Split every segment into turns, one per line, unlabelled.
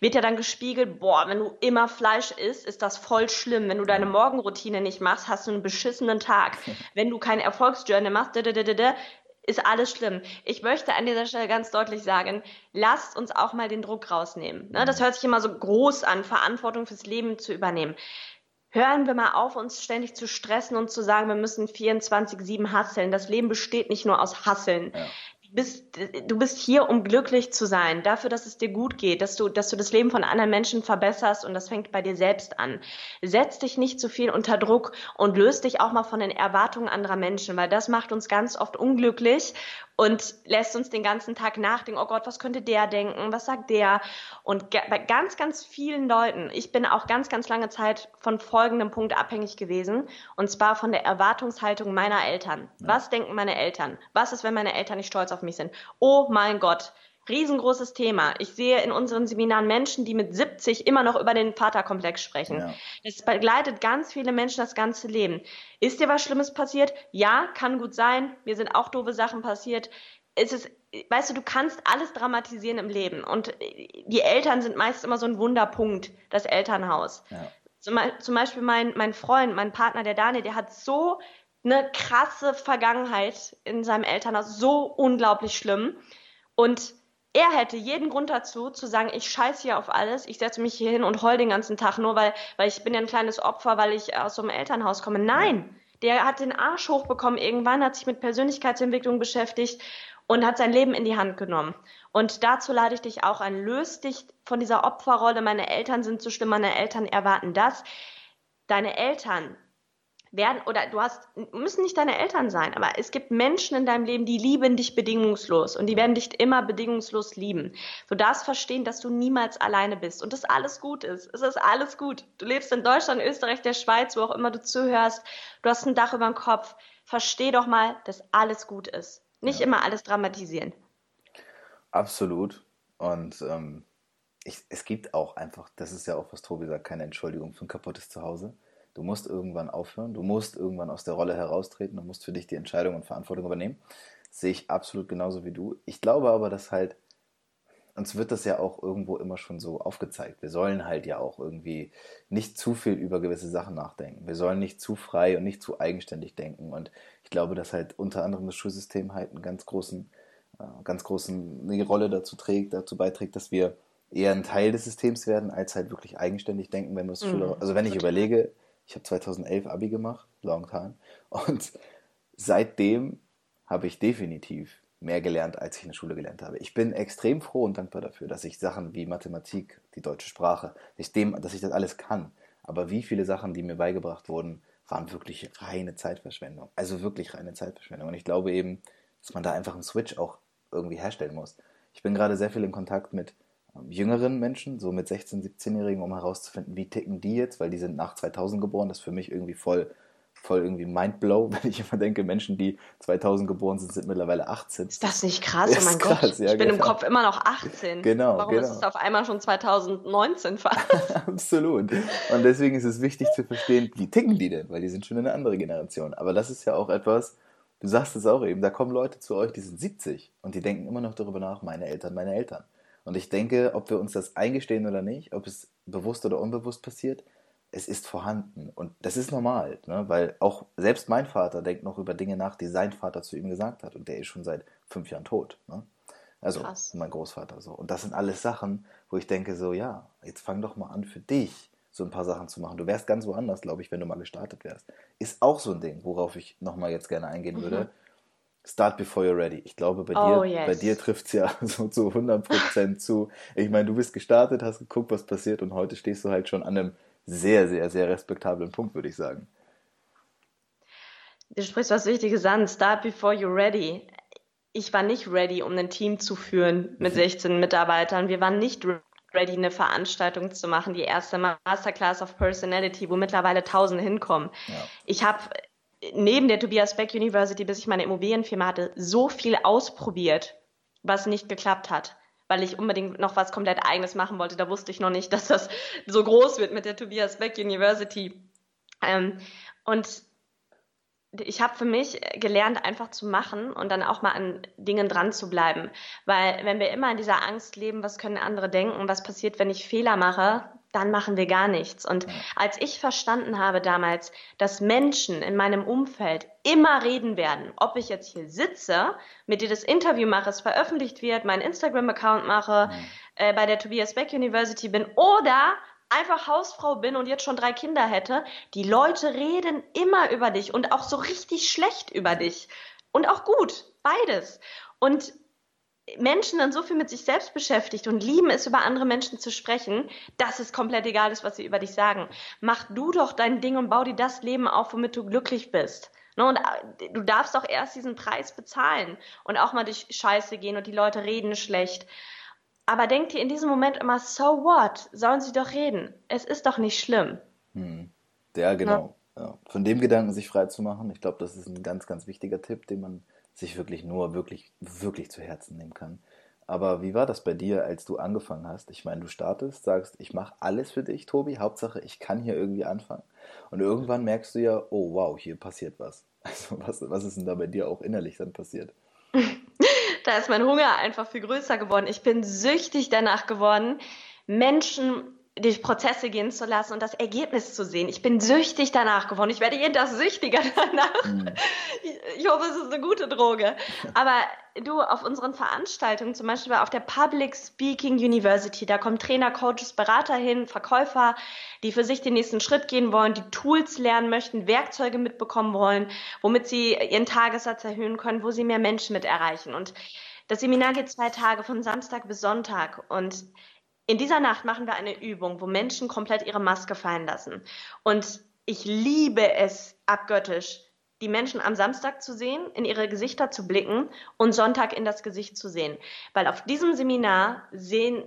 wird ja dann gespiegelt, boah, wenn du immer Fleisch isst, ist das voll schlimm. Wenn du deine Morgenroutine nicht machst, hast du einen beschissenen Tag. Wenn du kein Erfolgsjournal machst, ist alles schlimm. Ich möchte an dieser Stelle ganz deutlich sagen, lasst uns auch mal den Druck rausnehmen. Ne? Das hört sich immer so groß an, Verantwortung fürs Leben zu übernehmen. Hören wir mal auf, uns ständig zu stressen und zu sagen, wir müssen 24-7 hasseln. Das Leben besteht nicht nur aus Hasseln. Ja bist, du bist hier, um glücklich zu sein, dafür, dass es dir gut geht, dass du, dass du das Leben von anderen Menschen verbesserst und das fängt bei dir selbst an. Setz dich nicht zu viel unter Druck und löst dich auch mal von den Erwartungen anderer Menschen, weil das macht uns ganz oft unglücklich und lässt uns den ganzen Tag nachdenken, oh Gott, was könnte der denken, was sagt der? Und bei ganz, ganz vielen Leuten, ich bin auch ganz, ganz lange Zeit von folgendem Punkt abhängig gewesen, und zwar von der Erwartungshaltung meiner Eltern. Ja. Was denken meine Eltern? Was ist, wenn meine Eltern nicht stolz auf mich sind? Oh mein Gott, riesengroßes Thema. Ich sehe in unseren Seminaren Menschen, die mit 70 immer noch über den Vaterkomplex sprechen. Ja. Das begleitet ganz viele Menschen das ganze Leben. Ist dir was Schlimmes passiert? Ja, kann gut sein. Mir sind auch doofe Sachen passiert. Es ist, weißt du, du kannst alles dramatisieren im Leben. Und die Eltern sind meist immer so ein Wunderpunkt, das Elternhaus. Ja. Zum, zum Beispiel mein, mein Freund, mein Partner, der Daniel, der hat so eine krasse Vergangenheit in seinem Elternhaus, so unglaublich schlimm. Und er hätte jeden Grund dazu, zu sagen, ich scheiße hier auf alles, ich setze mich hier hin und heul den ganzen Tag nur, weil, weil ich bin ja ein kleines Opfer, weil ich aus so einem Elternhaus komme. Nein, der hat den Arsch hochbekommen irgendwann, hat sich mit Persönlichkeitsentwicklung beschäftigt und hat sein Leben in die Hand genommen. Und dazu lade ich dich auch ein. Löst dich von dieser Opferrolle. Meine Eltern sind zu schlimm, meine Eltern erwarten das. Deine Eltern werden oder du hast müssen nicht deine Eltern sein, aber es gibt Menschen in deinem Leben, die lieben dich bedingungslos und die werden dich immer bedingungslos lieben. Du darfst verstehen, dass du niemals alleine bist und dass alles gut ist. Es ist alles gut. Du lebst in Deutschland, Österreich, der Schweiz, wo auch immer du zuhörst. Du hast ein Dach über dem Kopf. Versteh doch mal, dass alles gut ist. Nicht ja. immer alles dramatisieren.
Absolut. Und ähm, ich, es gibt auch einfach, das ist ja auch, was Tobi sagt, keine Entschuldigung für ein kaputtes Zuhause. Du musst irgendwann aufhören, du musst irgendwann aus der Rolle heraustreten, du musst für dich die Entscheidung und Verantwortung übernehmen. Das sehe ich absolut genauso wie du. Ich glaube aber, dass halt, uns wird das ja auch irgendwo immer schon so aufgezeigt. Wir sollen halt ja auch irgendwie nicht zu viel über gewisse Sachen nachdenken. Wir sollen nicht zu frei und nicht zu eigenständig denken. Und ich glaube, dass halt unter anderem das Schulsystem halt einen ganz großen, äh, ganz großen eine Rolle dazu trägt, dazu beiträgt, dass wir eher ein Teil des Systems werden, als halt wirklich eigenständig denken, wenn es mhm. also wenn ich überlege, ich habe 2011 Abi gemacht, long time. Und seitdem habe ich definitiv mehr gelernt, als ich in der Schule gelernt habe. Ich bin extrem froh und dankbar dafür, dass ich Sachen wie Mathematik, die deutsche Sprache, ich dem, dass ich das alles kann. Aber wie viele Sachen, die mir beigebracht wurden, waren wirklich reine Zeitverschwendung. Also wirklich reine Zeitverschwendung. Und ich glaube eben, dass man da einfach einen Switch auch irgendwie herstellen muss. Ich bin gerade sehr viel in Kontakt mit jüngeren Menschen, so mit 16-, 17-Jährigen, um herauszufinden, wie ticken die jetzt, weil die sind nach 2000 geboren. Das ist für mich irgendwie voll, voll irgendwie mindblow, wenn ich immer denke, Menschen, die 2000 geboren sind, sind mittlerweile 18.
Ist das nicht krass? Oh mein krass, Gott, ja, ich bin genau. im Kopf immer noch 18. Genau. Warum genau. ist es auf einmal schon 2019 fast?
Absolut. Und deswegen ist es wichtig zu verstehen, wie ticken die denn, weil die sind schon eine andere Generation. Aber das ist ja auch etwas, du sagst es auch eben, da kommen Leute zu euch, die sind 70 und die denken immer noch darüber nach, meine Eltern, meine Eltern. Und ich denke, ob wir uns das eingestehen oder nicht, ob es bewusst oder unbewusst passiert, es ist vorhanden. Und das ist normal, ne? weil auch selbst mein Vater denkt noch über Dinge nach, die sein Vater zu ihm gesagt hat. Und der ist schon seit fünf Jahren tot. Ne? Also Krass. mein Großvater so. Und das sind alles Sachen, wo ich denke so, ja, jetzt fang doch mal an für dich so ein paar Sachen zu machen. Du wärst ganz woanders, glaube ich, wenn du mal gestartet wärst. Ist auch so ein Ding, worauf ich nochmal jetzt gerne eingehen mhm. würde. Start before you're ready. Ich glaube, bei oh, dir, yes. dir trifft es ja so zu 100% zu. Ich meine, du bist gestartet, hast geguckt, was passiert und heute stehst du halt schon an einem sehr, sehr, sehr respektablen Punkt, würde ich sagen.
Du sprichst was Wichtiges an. Start before you're ready. Ich war nicht ready, um ein Team zu führen mit 16 mhm. Mitarbeitern. Wir waren nicht ready, eine Veranstaltung zu machen, die erste Masterclass of Personality, wo mittlerweile Tausende hinkommen. Ja. Ich habe neben der Tobias Beck University, bis ich meine Immobilienfirma hatte, so viel ausprobiert, was nicht geklappt hat, weil ich unbedingt noch was komplett eigenes machen wollte. Da wusste ich noch nicht, dass das so groß wird mit der Tobias Beck University. Ähm, und ich habe für mich gelernt, einfach zu machen und dann auch mal an Dingen dran zu bleiben. Weil wenn wir immer in dieser Angst leben, was können andere denken, was passiert, wenn ich Fehler mache, dann machen wir gar nichts. Und als ich verstanden habe damals, dass Menschen in meinem Umfeld immer reden werden, ob ich jetzt hier sitze, mit dir das Interview mache, es veröffentlicht wird, meinen Instagram-Account mache, äh, bei der Tobias Beck University bin oder einfach Hausfrau bin und jetzt schon drei Kinder hätte, die Leute reden immer über dich und auch so richtig schlecht über dich. Und auch gut, beides. Und Menschen dann so viel mit sich selbst beschäftigt und lieben es, über andere Menschen zu sprechen, dass es komplett egal ist, was sie über dich sagen. Mach du doch dein Ding und bau dir das Leben auf, womit du glücklich bist. Ne, und äh, du darfst auch erst diesen Preis bezahlen und auch mal durch Scheiße gehen und die Leute reden schlecht. Aber denk dir in diesem Moment immer, so what? Sollen sie doch reden. Es ist doch nicht schlimm.
Hm. Ja, genau. Ja. Von dem Gedanken sich frei zu machen, ich glaube, das ist ein ganz, ganz wichtiger Tipp, den man sich wirklich nur wirklich, wirklich zu Herzen nehmen kann. Aber wie war das bei dir, als du angefangen hast? Ich meine, du startest, sagst, ich mache alles für dich, Tobi. Hauptsache, ich kann hier irgendwie anfangen. Und irgendwann merkst du ja, oh wow, hier passiert was. Also was, was ist denn da bei dir auch innerlich dann passiert?
da ist mein Hunger einfach viel größer geworden. Ich bin süchtig danach geworden, Menschen durch Prozesse gehen zu lassen und das Ergebnis zu sehen. Ich bin süchtig danach geworden. Ich werde jeden Tag süchtiger danach. Mhm. Ich, hoffe, es ist eine gute Droge. Aber du, auf unseren Veranstaltungen, zum Beispiel auf der Public Speaking University, da kommen Trainer, Coaches, Berater hin, Verkäufer, die für sich den nächsten Schritt gehen wollen, die Tools lernen möchten, Werkzeuge mitbekommen wollen, womit sie ihren Tagessatz erhöhen können, wo sie mehr Menschen mit erreichen. Und das Seminar geht zwei Tage, von Samstag bis Sonntag. Und in dieser Nacht machen wir eine Übung, wo Menschen komplett ihre Maske fallen lassen. Und ich liebe es abgöttisch, die Menschen am Samstag zu sehen, in ihre Gesichter zu blicken und Sonntag in das Gesicht zu sehen. Weil auf diesem Seminar sehen,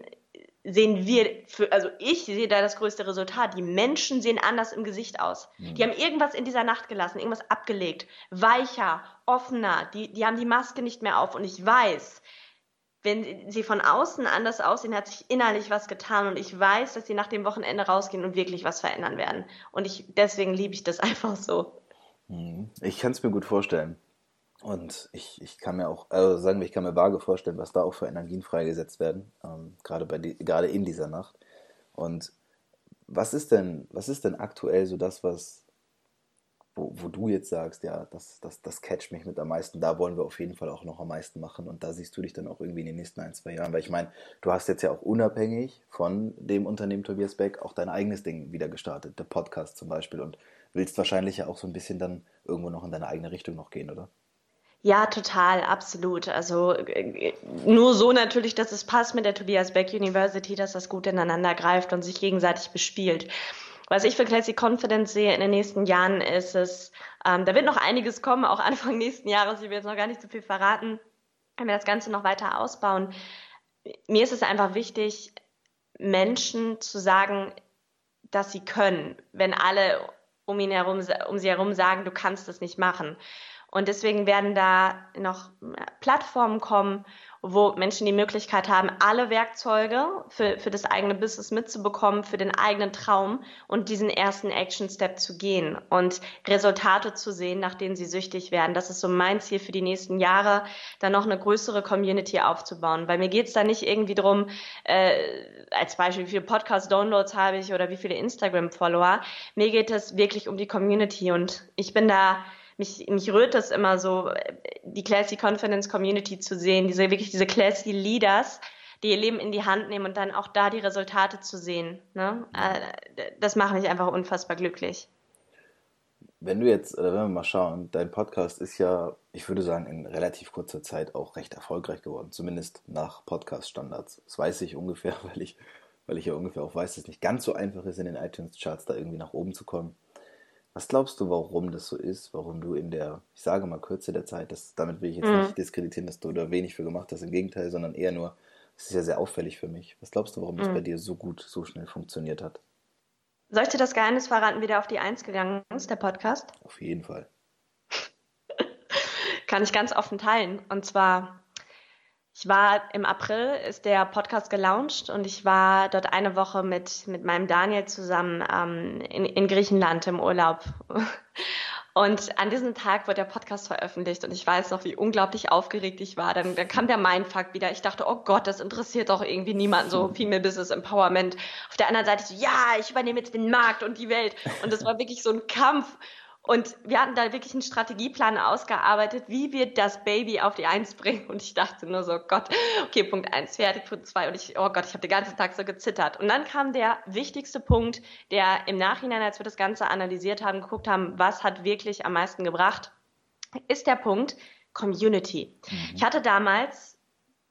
sehen wir, für, also ich sehe da das größte Resultat. Die Menschen sehen anders im Gesicht aus. Mhm. Die haben irgendwas in dieser Nacht gelassen, irgendwas abgelegt, weicher, offener. Die, die haben die Maske nicht mehr auf. Und ich weiß, wenn sie von außen anders aussehen, hat sich innerlich was getan und ich weiß, dass sie nach dem Wochenende rausgehen und wirklich was verändern werden. Und ich, deswegen liebe ich das einfach so.
Mhm. Ich kann es mir gut vorstellen. Und ich, ich kann mir auch, also sagen wir, ich kann mir vage vorstellen, was da auch für Energien freigesetzt werden, ähm, gerade, bei die, gerade in dieser Nacht. Und was ist denn, was ist denn aktuell so das, was, wo, wo du jetzt sagst, ja, das, das, das catcht mich mit am meisten, da wollen wir auf jeden Fall auch noch am meisten machen und da siehst du dich dann auch irgendwie in den nächsten ein, zwei Jahren, weil ich meine, du hast jetzt ja auch unabhängig von dem Unternehmen Tobias Beck auch dein eigenes Ding wieder gestartet, der Podcast zum Beispiel und willst wahrscheinlich ja auch so ein bisschen dann irgendwo noch in deine eigene Richtung noch gehen, oder?
Ja, total, absolut. Also äh, nur so natürlich, dass es passt mit der Tobias Beck University, dass das gut ineinander greift und sich gegenseitig bespielt. Was ich für Classic Confidence sehe in den nächsten Jahren ist es, ähm, da wird noch einiges kommen, auch Anfang nächsten Jahres. Ich will jetzt noch gar nicht so viel verraten, wenn wir das Ganze noch weiter ausbauen. Mir ist es einfach wichtig, Menschen zu sagen, dass sie können, wenn alle um ihn herum, um sie herum sagen, du kannst das nicht machen. Und deswegen werden da noch Plattformen kommen, wo Menschen die Möglichkeit haben, alle Werkzeuge für, für das eigene Business mitzubekommen, für den eigenen Traum und diesen ersten Action Step zu gehen und Resultate zu sehen, nach denen sie süchtig werden. Das ist so mein Ziel für die nächsten Jahre, da noch eine größere Community aufzubauen. Weil mir geht's da nicht irgendwie drum, äh, als Beispiel, wie viele Podcast-Downloads habe ich oder wie viele Instagram-Follower. Mir geht es wirklich um die Community und ich bin da mich, mich rührt das immer so, die Classy Confidence Community zu sehen, diese wirklich diese Classy Leaders, die ihr Leben in die Hand nehmen und dann auch da die Resultate zu sehen. Ne? Äh, das macht mich einfach unfassbar glücklich.
Wenn du jetzt, oder wenn wir mal schauen, dein Podcast ist ja, ich würde sagen, in relativ kurzer Zeit auch recht erfolgreich geworden, zumindest nach Podcast-Standards. Das weiß ich ungefähr, weil ich, weil ich ja ungefähr auch weiß, dass es nicht ganz so einfach ist, in den iTunes-Charts da irgendwie nach oben zu kommen. Was glaubst du, warum das so ist? Warum du in der, ich sage mal, Kürze der Zeit, das, damit will ich jetzt mhm. nicht diskreditieren, dass du da wenig für gemacht hast, im Gegenteil, sondern eher nur, es ist ja sehr auffällig für mich. Was glaubst du, warum mhm. das bei dir so gut, so schnell funktioniert hat?
Soll ich dir das Geheimnis verraten, wie der auf die Eins gegangen ist, der Podcast?
Auf jeden Fall.
Kann ich ganz offen teilen. Und zwar ich war im April, ist der Podcast gelauncht und ich war dort eine Woche mit, mit meinem Daniel zusammen ähm, in, in Griechenland im Urlaub. Und an diesem Tag wird der Podcast veröffentlicht und ich weiß noch, wie unglaublich aufgeregt ich war. Dann, dann kam der Mindfuck wieder. Ich dachte, oh Gott, das interessiert doch irgendwie niemanden, so Female Business Empowerment. Auf der anderen Seite so, ja, ich übernehme jetzt den Markt und die Welt. Und das war wirklich so ein Kampf. Und wir hatten da wirklich einen Strategieplan ausgearbeitet, wie wir das Baby auf die Eins bringen. Und ich dachte nur so, Gott, okay, Punkt eins fertig, Punkt zwei. Und ich, oh Gott, ich habe den ganzen Tag so gezittert. Und dann kam der wichtigste Punkt, der im Nachhinein, als wir das Ganze analysiert haben, geguckt haben, was hat wirklich am meisten gebracht, ist der Punkt Community. Mhm. Ich hatte damals,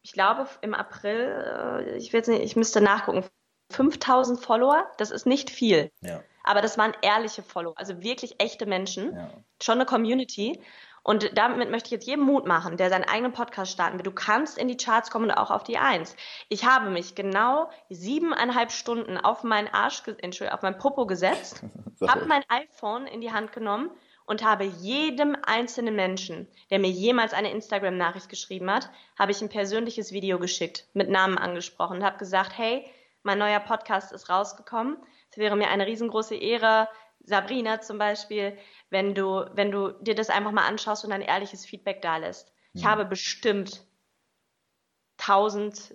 ich glaube im April, äh, ich, will nicht, ich müsste nachgucken, 5000 Follower. Das ist nicht viel. Ja. Aber das waren ehrliche Follower, also wirklich echte Menschen, ja. schon eine Community. Und damit möchte ich jetzt jedem Mut machen, der seinen eigenen Podcast starten will. Du kannst in die Charts kommen und auch auf die Eins. Ich habe mich genau siebeneinhalb Stunden auf meinen Arsch, Entschuldigung, auf mein Popo gesetzt, habe mein iPhone in die Hand genommen und habe jedem einzelnen Menschen, der mir jemals eine Instagram-Nachricht geschrieben hat, habe ich ein persönliches Video geschickt, mit Namen angesprochen und habe gesagt, hey, mein neuer Podcast ist rausgekommen. Es wäre mir eine riesengroße Ehre, Sabrina zum Beispiel, wenn du, wenn du dir das einfach mal anschaust und ein ehrliches Feedback da lässt. Ich mhm. habe bestimmt tausend,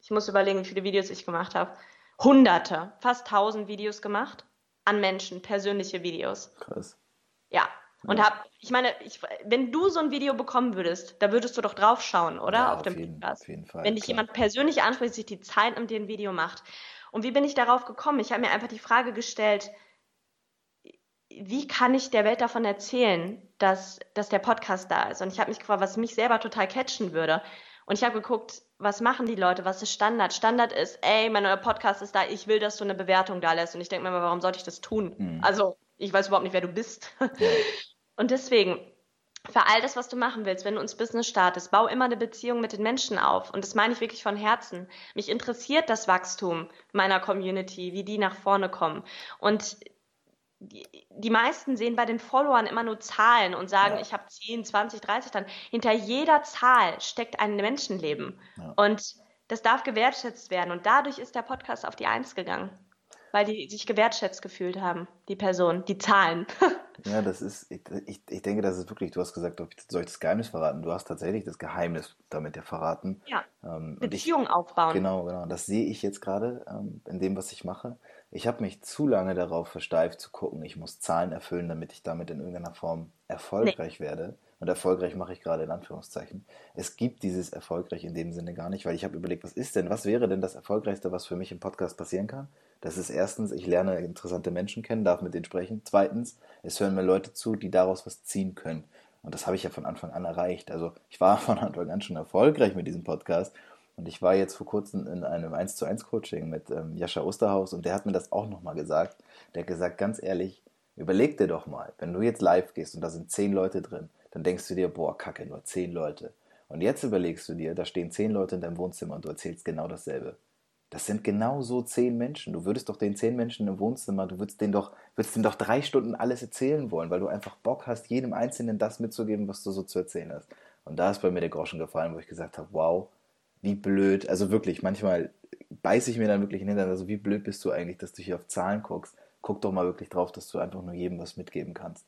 ich muss überlegen, wie viele Videos ich gemacht habe. Hunderte, fast tausend Videos gemacht an Menschen, persönliche Videos. Krass. Ja. Und ja. hab, ich meine, ich, wenn du so ein Video bekommen würdest, da würdest du doch drauf schauen, oder? Ja, auf, auf dem jeden, Podcast. Auf jeden Fall. Wenn dich klar. jemand persönlich anspricht, sich die Zeit nimmt, dir ein Video macht. Und wie bin ich darauf gekommen? Ich habe mir einfach die Frage gestellt, wie kann ich der Welt davon erzählen, dass, dass der Podcast da ist? Und ich habe mich gefragt, was mich selber total catchen würde. Und ich habe geguckt, was machen die Leute? Was ist Standard? Standard ist, ey, mein neuer Podcast ist da, ich will, dass du eine Bewertung da lässt. Und ich denke mir mal, warum sollte ich das tun? Mhm. Also, ich weiß überhaupt nicht, wer du bist. Ja. Und deswegen, für all das, was du machen willst, wenn du ins Business startest, bau immer eine Beziehung mit den Menschen auf. Und das meine ich wirklich von Herzen. Mich interessiert das Wachstum meiner Community, wie die nach vorne kommen. Und die, die meisten sehen bei den Followern immer nur Zahlen und sagen, ja. ich habe 10, 20, 30 dann. Hinter jeder Zahl steckt ein Menschenleben. Ja. Und das darf gewertschätzt werden. Und dadurch ist der Podcast auf die Eins gegangen weil die sich gewertschätzt gefühlt haben, die Person, die Zahlen.
ja, das ist, ich, ich, ich denke, das ist wirklich, du hast gesagt, soll ich das Geheimnis verraten? Du hast tatsächlich das Geheimnis damit ja verraten.
Ja, ähm, Beziehungen aufbauen.
Genau, genau. Das sehe ich jetzt gerade ähm, in dem, was ich mache. Ich habe mich zu lange darauf versteift zu gucken, ich muss Zahlen erfüllen, damit ich damit in irgendeiner Form erfolgreich nee. werde. Und erfolgreich mache ich gerade in Anführungszeichen. Es gibt dieses erfolgreich in dem Sinne gar nicht, weil ich habe überlegt, was ist denn, was wäre denn das Erfolgreichste, was für mich im Podcast passieren kann? Das ist erstens, ich lerne interessante Menschen kennen, darf mit denen sprechen. Zweitens, es hören mir Leute zu, die daraus was ziehen können. Und das habe ich ja von Anfang an erreicht. Also ich war von Anfang an schon erfolgreich mit diesem Podcast. Und ich war jetzt vor kurzem in einem 1 zu 1 Coaching mit ähm, Jascha Osterhaus und der hat mir das auch nochmal gesagt. Der hat gesagt, ganz ehrlich, überleg dir doch mal, wenn du jetzt live gehst und da sind zehn Leute drin, dann denkst du dir, boah, kacke, nur zehn Leute. Und jetzt überlegst du dir, da stehen zehn Leute in deinem Wohnzimmer und du erzählst genau dasselbe. Das sind genau so zehn Menschen. Du würdest doch den zehn Menschen im Wohnzimmer, du würdest denen doch, würdest denen doch drei Stunden alles erzählen wollen, weil du einfach Bock hast, jedem Einzelnen das mitzugeben, was du so zu erzählen hast. Und da ist bei mir der Groschen gefallen, wo ich gesagt habe, wow, wie blöd. Also wirklich, manchmal beiße ich mir dann wirklich in den Hintern. Also wie blöd bist du eigentlich, dass du hier auf Zahlen guckst. Guck doch mal wirklich drauf, dass du einfach nur jedem was mitgeben kannst.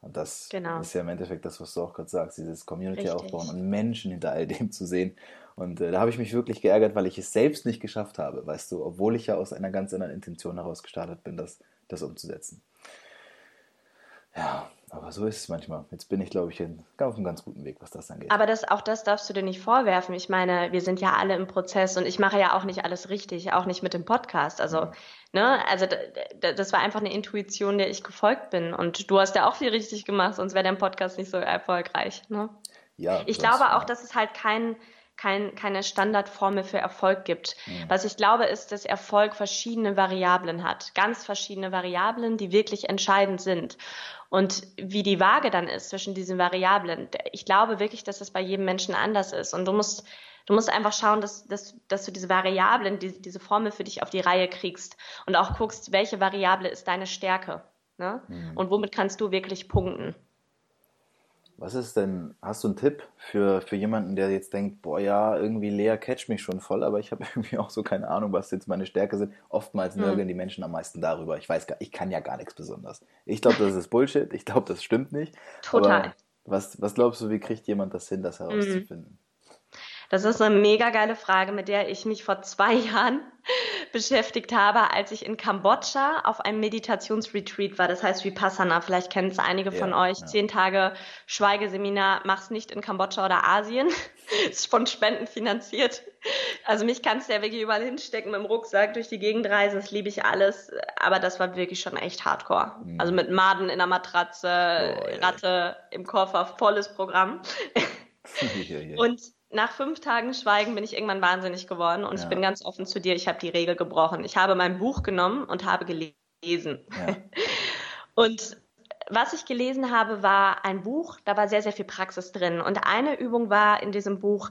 Und das genau. ist ja im Endeffekt das, was du auch gerade sagst, dieses Community Richtig. aufbauen und Menschen hinter all dem zu sehen. Und äh, da habe ich mich wirklich geärgert, weil ich es selbst nicht geschafft habe, weißt du, obwohl ich ja aus einer ganz anderen Intention heraus gestartet bin, das, das umzusetzen. Ja, aber so ist es manchmal. Jetzt bin ich, glaube ich, auf einem ganz guten Weg, was das angeht.
Aber das, auch das darfst du dir nicht vorwerfen. Ich meine, wir sind ja alle im Prozess und ich mache ja auch nicht alles richtig, auch nicht mit dem Podcast. Also, mhm. ne, also das war einfach eine Intuition, der ich gefolgt bin. Und du hast ja auch viel richtig gemacht, sonst wäre dein Podcast nicht so erfolgreich. Ne? Ja. Ich glaube auch, dass es halt kein kein, keine Standardformel für Erfolg gibt. Mhm. Was ich glaube, ist, dass Erfolg verschiedene Variablen hat. Ganz verschiedene Variablen, die wirklich entscheidend sind. Und wie die Waage dann ist zwischen diesen Variablen, ich glaube wirklich, dass das bei jedem Menschen anders ist. Und du musst, du musst einfach schauen, dass, dass, dass du diese Variablen, die, diese Formel für dich auf die Reihe kriegst und auch guckst, welche Variable ist deine Stärke. Ne? Mhm. Und womit kannst du wirklich punkten.
Was ist denn, hast du einen Tipp für, für jemanden, der jetzt denkt, boah ja, irgendwie Lea catcht mich schon voll, aber ich habe irgendwie auch so keine Ahnung, was jetzt meine Stärke sind. Oftmals hm. nörgeln die Menschen am meisten darüber. Ich weiß gar, ich kann ja gar nichts besonders. Ich glaube, das ist Bullshit. Ich glaube, das stimmt nicht. Total. Was, was glaubst du, wie kriegt jemand das hin, das herauszufinden? Mhm.
Das ist eine mega geile Frage, mit der ich mich vor zwei Jahren beschäftigt habe, als ich in Kambodscha auf einem Meditationsretreat war. Das heißt Vipassana. Vielleicht kennen es einige ja, von euch. Ja. Zehn Tage Schweigeseminar. Mach's nicht in Kambodscha oder Asien. ist von Spenden finanziert. Also mich kannst du ja wirklich überall hinstecken mit dem Rucksack durch die Gegend reisen. Das liebe ich alles. Aber das war wirklich schon echt hardcore. Mhm. Also mit Maden in der Matratze, oh, Ratte im Koffer, volles Programm. Und nach fünf Tagen Schweigen bin ich irgendwann wahnsinnig geworden und ja. ich bin ganz offen zu dir, ich habe die Regel gebrochen. Ich habe mein Buch genommen und habe gelesen. Ja. und was ich gelesen habe, war ein Buch, da war sehr, sehr viel Praxis drin. Und eine Übung war in diesem Buch,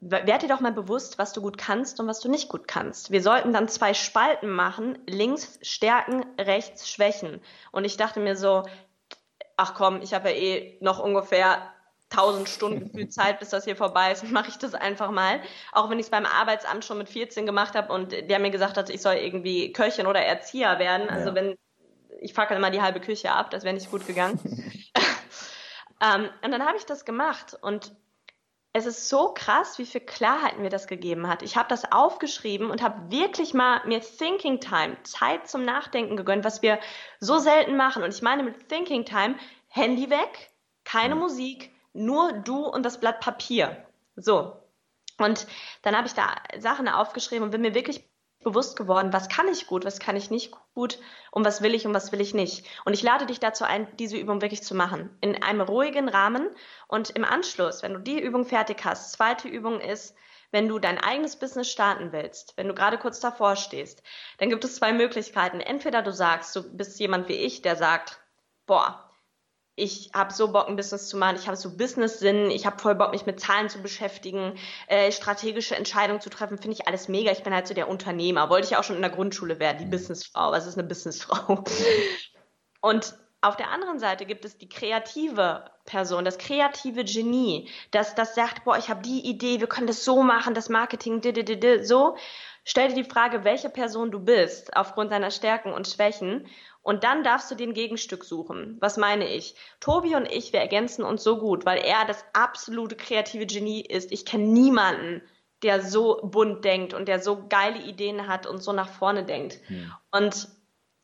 werd dir doch mal bewusst, was du gut kannst und was du nicht gut kannst. Wir sollten dann zwei Spalten machen, links Stärken, rechts Schwächen. Und ich dachte mir so, ach komm, ich habe ja eh noch ungefähr tausend Stunden gefühlt Zeit, bis das hier vorbei ist, mache ich das einfach mal. Auch wenn ich es beim Arbeitsamt schon mit 14 gemacht habe und der mir gesagt hat, ich soll irgendwie Köchin oder Erzieher werden. Also ja. wenn ich fackel immer die halbe Küche ab, das wäre nicht gut gegangen. ähm, und dann habe ich das gemacht und es ist so krass, wie viel Klarheit mir das gegeben hat. Ich habe das aufgeschrieben und habe wirklich mal mir Thinking Time, Zeit zum Nachdenken gegönnt, was wir so selten machen. Und ich meine mit Thinking Time, Handy weg, keine. Musik, nur du und das Blatt Papier. So. Und dann habe ich da Sachen aufgeschrieben und bin mir wirklich bewusst geworden, was kann ich gut, was kann ich nicht gut und was will ich und was will ich nicht. Und ich lade dich dazu ein, diese Übung wirklich zu machen. In einem ruhigen Rahmen und im Anschluss, wenn du die Übung fertig hast, zweite Übung ist, wenn du dein eigenes Business starten willst, wenn du gerade kurz davor stehst, dann gibt es zwei Möglichkeiten. Entweder du sagst, du bist jemand wie ich, der sagt, boah, ich habe so Bock, ein Business zu machen, ich habe so Business-Sinn, ich habe voll Bock, mich mit Zahlen zu beschäftigen, äh, strategische Entscheidungen zu treffen, finde ich alles mega. Ich bin halt so der Unternehmer. Wollte ich auch schon in der Grundschule werden, die mhm. Businessfrau. Was ist eine Businessfrau? Und auf der anderen Seite gibt es die kreative Person, das kreative Genie, das, das sagt, boah, ich habe die Idee, wir können das so machen, das Marketing, so. Stell dir die Frage, welche Person du bist, aufgrund deiner Stärken und Schwächen und dann darfst du den Gegenstück suchen. Was meine ich? Tobi und ich, wir ergänzen uns so gut, weil er das absolute kreative Genie ist. Ich kenne niemanden, der so bunt denkt und der so geile Ideen hat und so nach vorne denkt. Hm. Und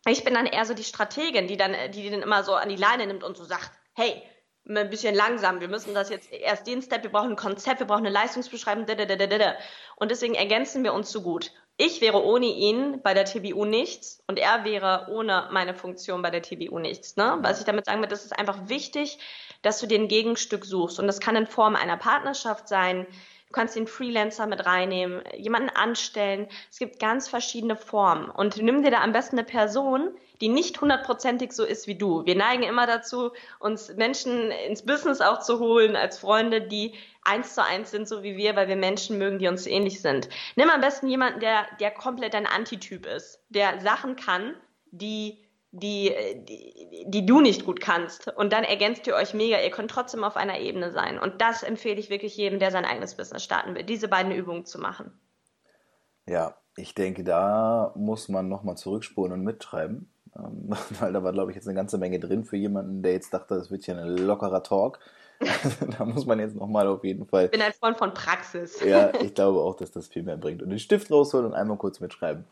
ich bin dann eher so die Strategin, die dann, die den immer so an die Leine nimmt und so sagt, hey, ein bisschen langsam, wir müssen das jetzt erst den Step, wir brauchen ein Konzept, wir brauchen eine Leistungsbeschreibung, und deswegen ergänzen wir uns so gut. Ich wäre ohne ihn bei der TBU nichts und er wäre ohne meine Funktion bei der TBU nichts. Ne? Was ich damit sagen will, das ist einfach wichtig, dass du dir ein Gegenstück suchst und das kann in Form einer Partnerschaft sein, Du kannst den Freelancer mit reinnehmen, jemanden anstellen. Es gibt ganz verschiedene Formen. Und nimm dir da am besten eine Person, die nicht hundertprozentig so ist wie du. Wir neigen immer dazu, uns Menschen ins Business auch zu holen als Freunde, die eins zu eins sind, so wie wir, weil wir Menschen mögen, die uns ähnlich sind. Nimm am besten jemanden, der, der komplett ein Antityp ist, der Sachen kann, die die, die, die du nicht gut kannst. Und dann ergänzt ihr euch mega. Ihr könnt trotzdem auf einer Ebene sein. Und das empfehle ich wirklich jedem, der sein eigenes Business starten will, diese beiden Übungen zu machen.
Ja, ich denke, da muss man nochmal zurückspulen und mitschreiben. Ähm, weil da war, glaube ich, jetzt eine ganze Menge drin für jemanden, der jetzt dachte, das wird hier ein lockerer Talk. da muss man jetzt nochmal auf jeden Fall. Ich
bin ein Freund von Praxis.
ja, ich glaube auch, dass das viel mehr bringt. Und den Stift rausholen und einmal kurz mitschreiben.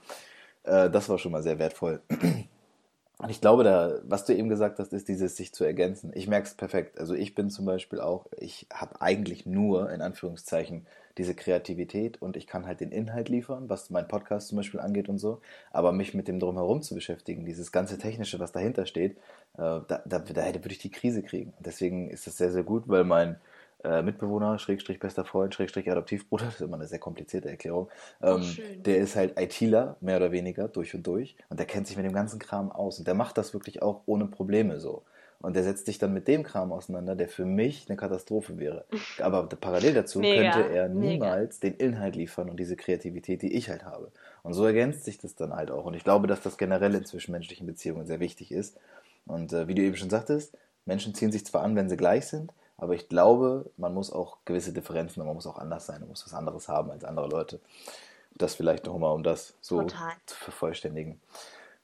Äh, das war schon mal sehr wertvoll. Und ich glaube, da, was du eben gesagt hast, ist dieses sich zu ergänzen. Ich merke es perfekt. Also ich bin zum Beispiel auch, ich habe eigentlich nur, in Anführungszeichen, diese Kreativität und ich kann halt den Inhalt liefern, was mein Podcast zum Beispiel angeht und so. Aber mich mit dem drumherum zu beschäftigen, dieses ganze Technische, was dahinter steht, äh, da, da, da würde ich die Krise kriegen. Deswegen ist das sehr, sehr gut, weil mein äh, Mitbewohner, Schrägstrich bester Freund, Schrägstrich Adoptivbruder, das ist immer eine sehr komplizierte Erklärung, ähm, der ist halt ITler, mehr oder weniger, durch und durch. Und der kennt sich mit dem ganzen Kram aus. Und der macht das wirklich auch ohne Probleme so. Und der setzt sich dann mit dem Kram auseinander, der für mich eine Katastrophe wäre. Aber parallel dazu mega, könnte er niemals mega. den Inhalt liefern und diese Kreativität, die ich halt habe. Und so ergänzt sich das dann halt auch. Und ich glaube, dass das generell in zwischenmenschlichen Beziehungen sehr wichtig ist. Und äh, wie du eben schon sagtest, Menschen ziehen sich zwar an, wenn sie gleich sind, aber ich glaube, man muss auch gewisse Differenzen, man muss auch anders sein, man muss was anderes haben als andere Leute. Das vielleicht nochmal, um das so Total. zu vervollständigen.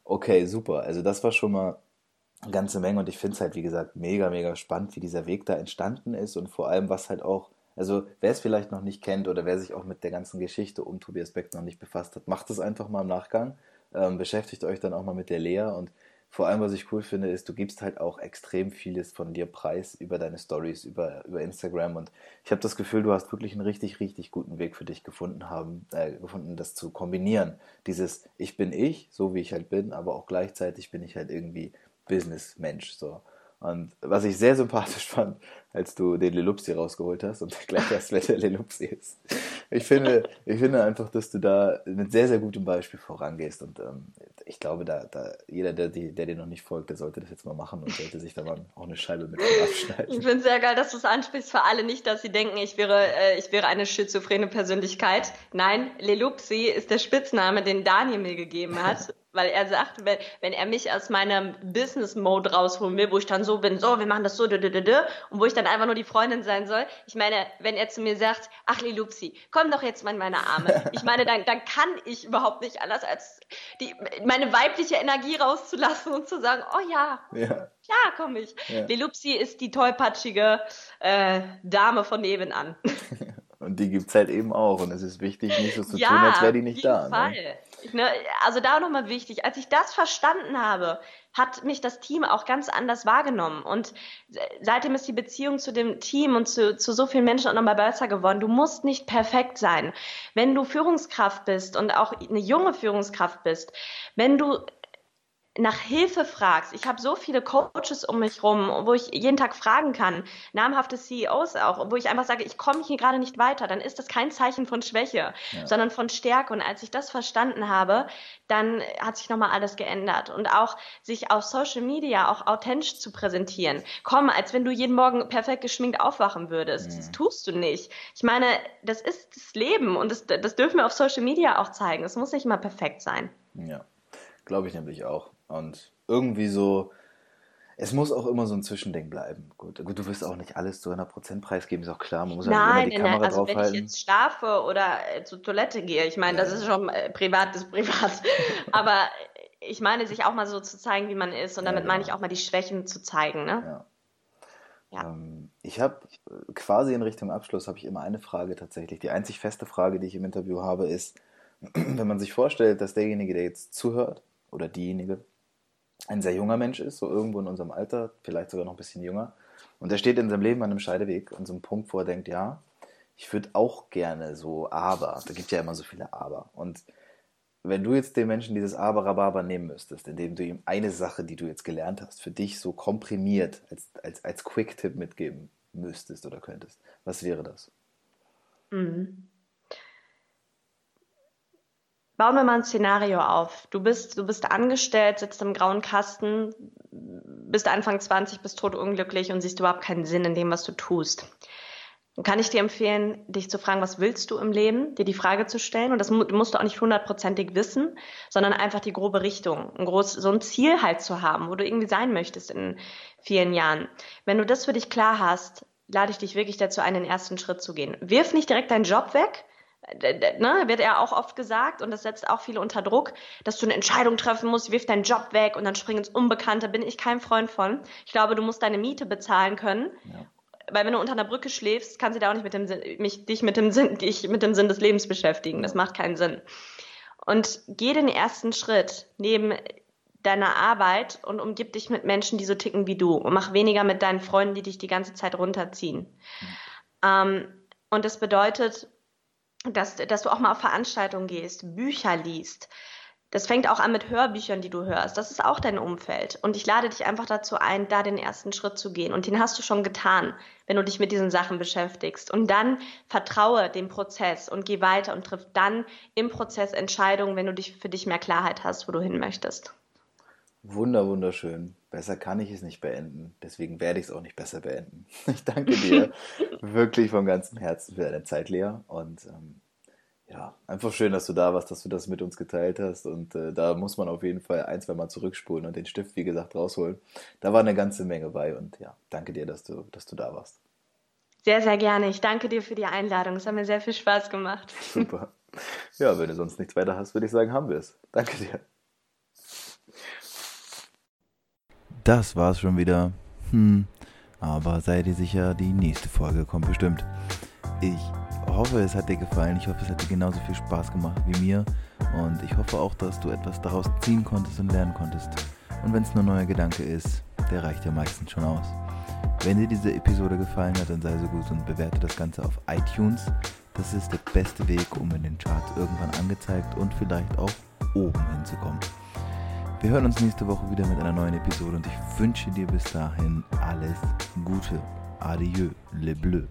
Okay, super. Also das war schon mal eine ganze Menge und ich finde es halt, wie gesagt, mega, mega spannend, wie dieser Weg da entstanden ist und vor allem, was halt auch, also wer es vielleicht noch nicht kennt oder wer sich auch mit der ganzen Geschichte um Tobias Beck noch nicht befasst hat, macht es einfach mal im Nachgang. Ähm, beschäftigt euch dann auch mal mit der Lea und vor allem, was ich cool finde, ist, du gibst halt auch extrem vieles von dir preis über deine Stories, über, über Instagram. Und ich habe das Gefühl, du hast wirklich einen richtig, richtig guten Weg für dich gefunden haben, äh, gefunden, das zu kombinieren. Dieses Ich bin ich, so wie ich halt bin, aber auch gleichzeitig bin ich halt irgendwie Business-Mensch. So. Und was ich sehr sympathisch fand, als du den Lelupsi rausgeholt hast und gleich erst, wer der Lelupsi ist. Ich finde, ich finde einfach, dass du da mit sehr, sehr gutem Beispiel vorangehst. Und ähm, ich glaube, da, da jeder, der, der dir noch nicht folgt, der sollte das jetzt mal machen und sollte sich da mal auch eine Scheibe mit abschneiden.
Ich finde es sehr geil, dass du es ansprichst für alle. Nicht, dass sie denken, ich wäre, äh, ich wäre eine schizophrene Persönlichkeit. Nein, Lelupsi ist der Spitzname, den Daniel mir gegeben hat. Weil er sagt, wenn, wenn er mich aus meinem Business-Mode rausholen will, wo ich dann so bin, so, wir machen das so, und wo ich dann einfach nur die Freundin sein soll. Ich meine, wenn er zu mir sagt, ach Lilupsi, komm doch jetzt mal in meine Arme. Ich meine, dann, dann kann ich überhaupt nicht anders, als die, meine weibliche Energie rauszulassen und zu sagen, oh ja, ja. klar komm ich. Ja. Lilupsi ist die tollpatschige äh, Dame von nebenan.
Und die gibt es halt eben auch. Und es ist wichtig, nicht so zu ja, tun, als wäre die nicht da.
Fall. Ne? Ne, also da nochmal wichtig, als ich das verstanden habe, hat mich das Team auch ganz anders wahrgenommen. Und seitdem ist die Beziehung zu dem Team und zu, zu so vielen Menschen auch nochmal besser geworden. Du musst nicht perfekt sein. Wenn du Führungskraft bist und auch eine junge Führungskraft bist, wenn du nach Hilfe fragst. Ich habe so viele Coaches um mich rum, wo ich jeden Tag fragen kann, namhafte CEOs auch, wo ich einfach sage, ich komme hier gerade nicht weiter, dann ist das kein Zeichen von Schwäche, ja. sondern von Stärke. Und als ich das verstanden habe, dann hat sich nochmal alles geändert. Und auch sich auf Social Media auch authentisch zu präsentieren. Komm, als wenn du jeden Morgen perfekt geschminkt aufwachen würdest. Mhm. Das tust du nicht. Ich meine, das ist das Leben und das, das dürfen wir auf Social Media auch zeigen. Es muss nicht immer perfekt sein.
Ja, glaube ich nämlich auch. Und irgendwie so, es muss auch immer so ein Zwischending bleiben. Gut, gut du wirst auch nicht alles zu 100% preisgeben, ist auch klar. Man muss
nein, ja immer die nein, Kamera also draufhalten. wenn ich jetzt schlafe oder äh, zur Toilette gehe, ich meine, ja. das ist schon äh, privat, ist privat. Aber ich meine, sich auch mal so zu zeigen, wie man ist. Und damit ja, genau. meine ich auch mal die Schwächen zu zeigen. Ne? Ja.
Ja. Ähm, ich habe quasi in Richtung Abschluss habe ich immer eine Frage tatsächlich. Die einzig feste Frage, die ich im Interview habe, ist, wenn man sich vorstellt, dass derjenige, der jetzt zuhört, oder diejenige, ein sehr junger Mensch ist, so irgendwo in unserem Alter, vielleicht sogar noch ein bisschen jünger. Und er steht in seinem Leben an einem Scheideweg, an so einem Punkt, wo er denkt, ja, ich würde auch gerne so Aber. Da gibt ja immer so viele Aber. Und wenn du jetzt dem Menschen dieses Aber-Rhabarber nehmen müsstest, indem du ihm eine Sache, die du jetzt gelernt hast, für dich so komprimiert als, als, als Quick-Tipp mitgeben müsstest oder könntest, was wäre das? Mhm.
Bauen wir mal ein Szenario auf. Du bist, du bist angestellt, sitzt im grauen Kasten, bist Anfang 20, bist totunglücklich und siehst überhaupt keinen Sinn in dem, was du tust. Dann kann ich dir empfehlen, dich zu fragen, was willst du im Leben, dir die Frage zu stellen. Und das musst du auch nicht hundertprozentig wissen, sondern einfach die grobe Richtung, ein groß, so ein Ziel halt zu haben, wo du irgendwie sein möchtest in vielen Jahren. Wenn du das für dich klar hast, lade ich dich wirklich dazu ein, den ersten Schritt zu gehen. Wirf nicht direkt deinen Job weg, ne, wird ja auch oft gesagt und das setzt auch viele unter Druck, dass du eine Entscheidung treffen musst, wirf deinen Job weg und dann spring ins Unbekannte, bin ich kein Freund von. Ich glaube, du musst deine Miete bezahlen können. Ja. Weil wenn du unter einer Brücke schläfst, kannst du da auch nicht mit dem Sinn, mich, dich mit dem Sinn, dich mit dem Sinn des Lebens beschäftigen. Das macht keinen Sinn. Und geh den ersten Schritt neben deiner Arbeit und umgib dich mit Menschen, die so ticken wie du. Und mach weniger mit deinen Freunden, die dich die ganze Zeit runterziehen. Mhm. Ähm, und das bedeutet, dass, dass du auch mal auf Veranstaltungen gehst, Bücher liest. Das fängt auch an mit Hörbüchern, die du hörst. Das ist auch dein Umfeld. Und ich lade dich einfach dazu ein, da den ersten Schritt zu gehen. Und den hast du schon getan, wenn du dich mit diesen Sachen beschäftigst. Und dann vertraue dem Prozess und geh weiter und triff dann im Prozess Entscheidungen, wenn du dich für dich mehr Klarheit hast, wo du hin möchtest.
Wunder, wunderschön. Besser kann ich es nicht beenden. Deswegen werde ich es auch nicht besser beenden. Ich danke dir wirklich von ganzem Herzen für deine Zeit, Lea. Und ähm,
ja, einfach schön, dass du da warst, dass du das mit uns geteilt hast. Und äh, da muss man auf jeden Fall ein, zwei Mal zurückspulen und den Stift, wie gesagt, rausholen. Da war eine ganze Menge bei und ja, danke dir, dass du, dass du da warst.
Sehr, sehr gerne. Ich danke dir für die Einladung. Es hat mir sehr viel Spaß gemacht.
Super. Ja, wenn du sonst nichts weiter hast, würde ich sagen, haben wir es. Danke dir.
Das war's schon wieder. Hm, aber sei dir sicher, die nächste Folge kommt bestimmt. Ich hoffe, es hat dir gefallen. Ich hoffe, es hat dir genauso viel Spaß gemacht wie mir. Und ich hoffe auch, dass du etwas daraus ziehen konntest und lernen konntest. Und wenn es nur ein neuer Gedanke ist, der reicht ja meistens schon aus. Wenn dir diese Episode gefallen hat, dann sei so gut und bewerte das Ganze auf iTunes. Das ist der beste Weg, um in den Charts irgendwann angezeigt und vielleicht auch oben hinzukommen. Wir hören uns nächste Woche wieder mit einer neuen Episode und ich wünsche dir bis dahin alles Gute. Adieu, le bleu.